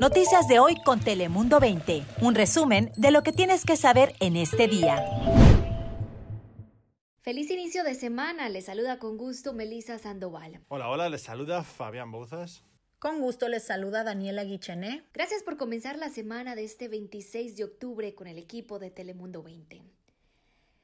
Noticias de hoy con Telemundo 20. Un resumen de lo que tienes que saber en este día. Feliz inicio de semana. Les saluda con gusto Melisa Sandoval. Hola, hola, les saluda Fabián Bouzas. Con gusto les saluda Daniela Guichené. Gracias por comenzar la semana de este 26 de octubre con el equipo de Telemundo 20.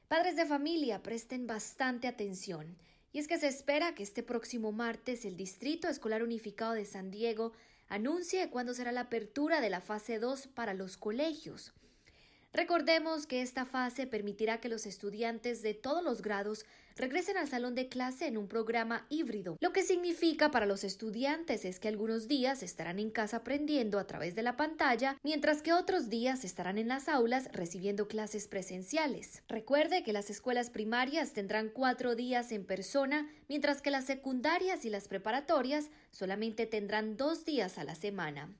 Padres de familia, presten bastante atención. Y es que se espera que este próximo martes el Distrito Escolar Unificado de San Diego anuncie cuándo será la apertura de la fase 2 para los colegios. Recordemos que esta fase permitirá que los estudiantes de todos los grados regresen al salón de clase en un programa híbrido. Lo que significa para los estudiantes es que algunos días estarán en casa aprendiendo a través de la pantalla, mientras que otros días estarán en las aulas recibiendo clases presenciales. Recuerde que las escuelas primarias tendrán cuatro días en persona, mientras que las secundarias y las preparatorias solamente tendrán dos días a la semana.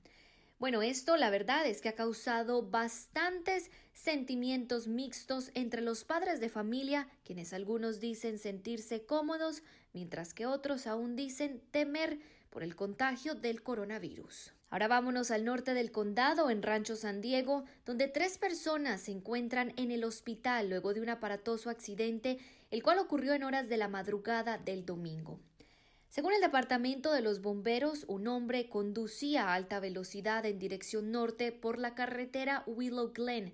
Bueno, esto la verdad es que ha causado bastantes sentimientos mixtos entre los padres de familia, quienes algunos dicen sentirse cómodos, mientras que otros aún dicen temer por el contagio del coronavirus. Ahora vámonos al norte del condado, en Rancho San Diego, donde tres personas se encuentran en el hospital luego de un aparatoso accidente, el cual ocurrió en horas de la madrugada del domingo. Según el Departamento de los Bomberos, un hombre conducía a alta velocidad en dirección norte por la carretera Willow Glen.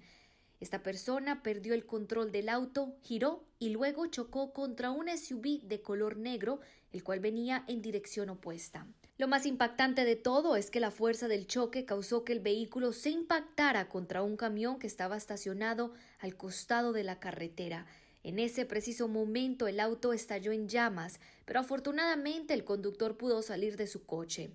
Esta persona perdió el control del auto, giró y luego chocó contra un SUV de color negro, el cual venía en dirección opuesta. Lo más impactante de todo es que la fuerza del choque causó que el vehículo se impactara contra un camión que estaba estacionado al costado de la carretera. En ese preciso momento el auto estalló en llamas, pero afortunadamente el conductor pudo salir de su coche.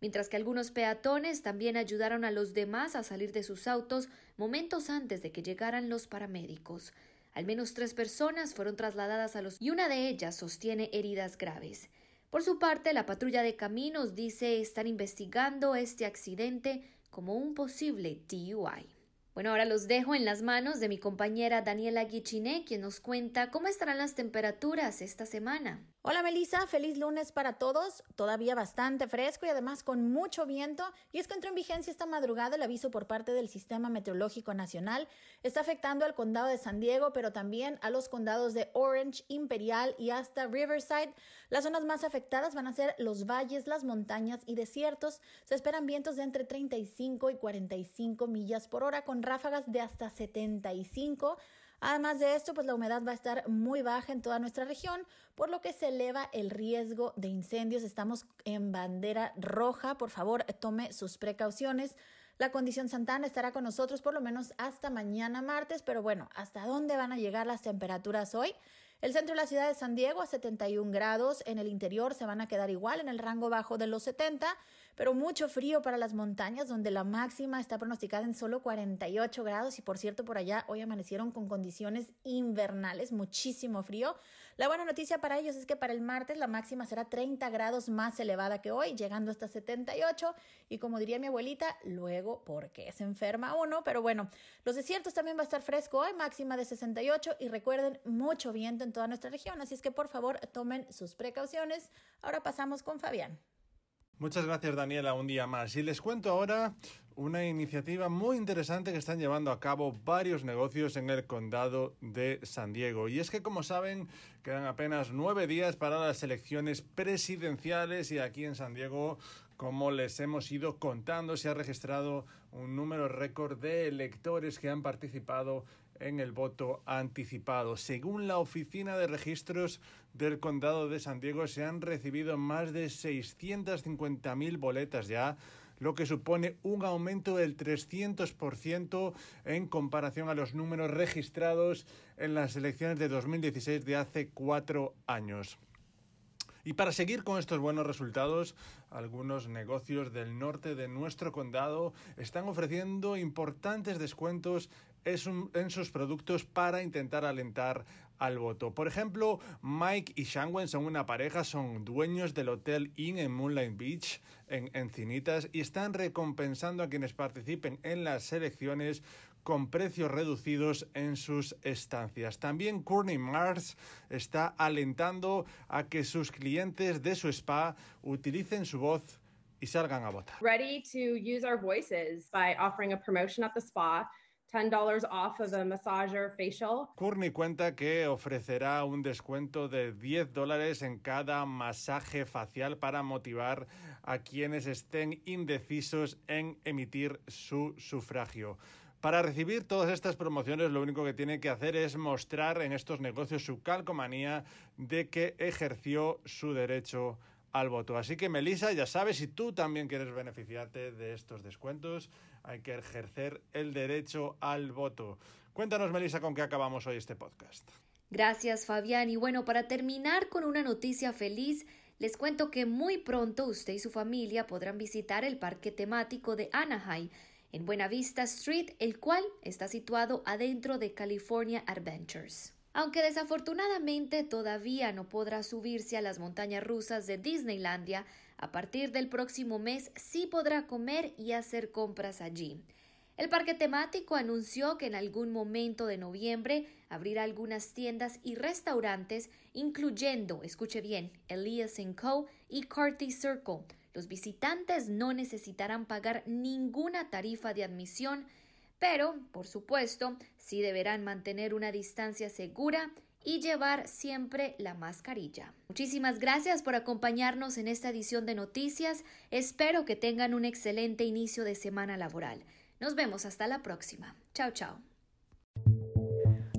Mientras que algunos peatones también ayudaron a los demás a salir de sus autos momentos antes de que llegaran los paramédicos. Al menos tres personas fueron trasladadas a los y una de ellas sostiene heridas graves. Por su parte, la patrulla de caminos dice estar investigando este accidente como un posible DUI. Bueno, ahora los dejo en las manos de mi compañera Daniela Guichiné, quien nos cuenta cómo estarán las temperaturas esta semana. Hola Melissa, feliz lunes para todos. Todavía bastante fresco y además con mucho viento. Y es que entró en vigencia esta madrugada el aviso por parte del Sistema Meteorológico Nacional. Está afectando al condado de San Diego, pero también a los condados de Orange, Imperial y hasta Riverside. Las zonas más afectadas van a ser los valles, las montañas y desiertos. Se esperan vientos de entre 35 y 45 millas por hora con ráfagas de hasta 75 Además de esto, pues la humedad va a estar muy baja en toda nuestra región, por lo que se eleva el riesgo de incendios. Estamos en bandera roja. Por favor, tome sus precauciones. La condición Santana estará con nosotros por lo menos hasta mañana martes, pero bueno, ¿hasta dónde van a llegar las temperaturas hoy? El centro de la ciudad de San Diego a 71 grados, en el interior se van a quedar igual en el rango bajo de los 70, pero mucho frío para las montañas donde la máxima está pronosticada en solo 48 grados y por cierto por allá hoy amanecieron con condiciones invernales, muchísimo frío. La buena noticia para ellos es que para el martes la máxima será 30 grados más elevada que hoy, llegando hasta 78 y como diría mi abuelita, luego porque se enferma uno, pero bueno, los desiertos también va a estar fresco hoy, máxima de 68 y recuerden mucho viento en toda nuestra región, así es que por favor tomen sus precauciones. Ahora pasamos con Fabián. Muchas gracias Daniela, un día más. Y les cuento ahora una iniciativa muy interesante que están llevando a cabo varios negocios en el condado de San Diego. Y es que, como saben, quedan apenas nueve días para las elecciones presidenciales y aquí en San Diego, como les hemos ido contando, se ha registrado un número récord de electores que han participado en el voto anticipado. Según la Oficina de Registros del Condado de San Diego, se han recibido más de 650.000 boletas ya lo que supone un aumento del 300% en comparación a los números registrados en las elecciones de 2016 de hace cuatro años. Y para seguir con estos buenos resultados, algunos negocios del norte de nuestro condado están ofreciendo importantes descuentos en sus productos para intentar alentar al voto. Por ejemplo, Mike y Shangwen son una pareja, son dueños del Hotel Inn en Moonlight Beach, en Encinitas, y están recompensando a quienes participen en las elecciones con precios reducidos en sus estancias. También Courtney Mars está alentando a que sus clientes de su spa utilicen su voz y salgan a votar. Ready to use our voices by offering a promotion at the spa. $10 off of a massager facial. Courtney cuenta que ofrecerá un descuento de 10 dólares en cada masaje facial para motivar a quienes estén indecisos en emitir su sufragio. Para recibir todas estas promociones lo único que tiene que hacer es mostrar en estos negocios su calcomanía de que ejerció su derecho al voto. Así que Melissa, ya sabes, si tú también quieres beneficiarte de estos descuentos, hay que ejercer el derecho al voto. Cuéntanos, Melissa, con qué acabamos hoy este podcast. Gracias, Fabián. Y bueno, para terminar con una noticia feliz, les cuento que muy pronto usted y su familia podrán visitar el parque temático de Anaheim en Buena Vista Street, el cual está situado adentro de California Adventures. Aunque desafortunadamente todavía no podrá subirse a las montañas rusas de Disneylandia, a partir del próximo mes sí podrá comer y hacer compras allí. El parque temático anunció que en algún momento de noviembre abrirá algunas tiendas y restaurantes, incluyendo, escuche bien, Elias Co. y Carty Circle, los visitantes no necesitarán pagar ninguna tarifa de admisión, pero, por supuesto, sí deberán mantener una distancia segura y llevar siempre la mascarilla. Muchísimas gracias por acompañarnos en esta edición de noticias. Espero que tengan un excelente inicio de semana laboral. Nos vemos hasta la próxima. Chao, chao.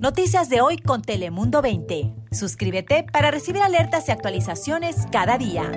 Noticias de hoy con Telemundo 20. Suscríbete para recibir alertas y actualizaciones cada día.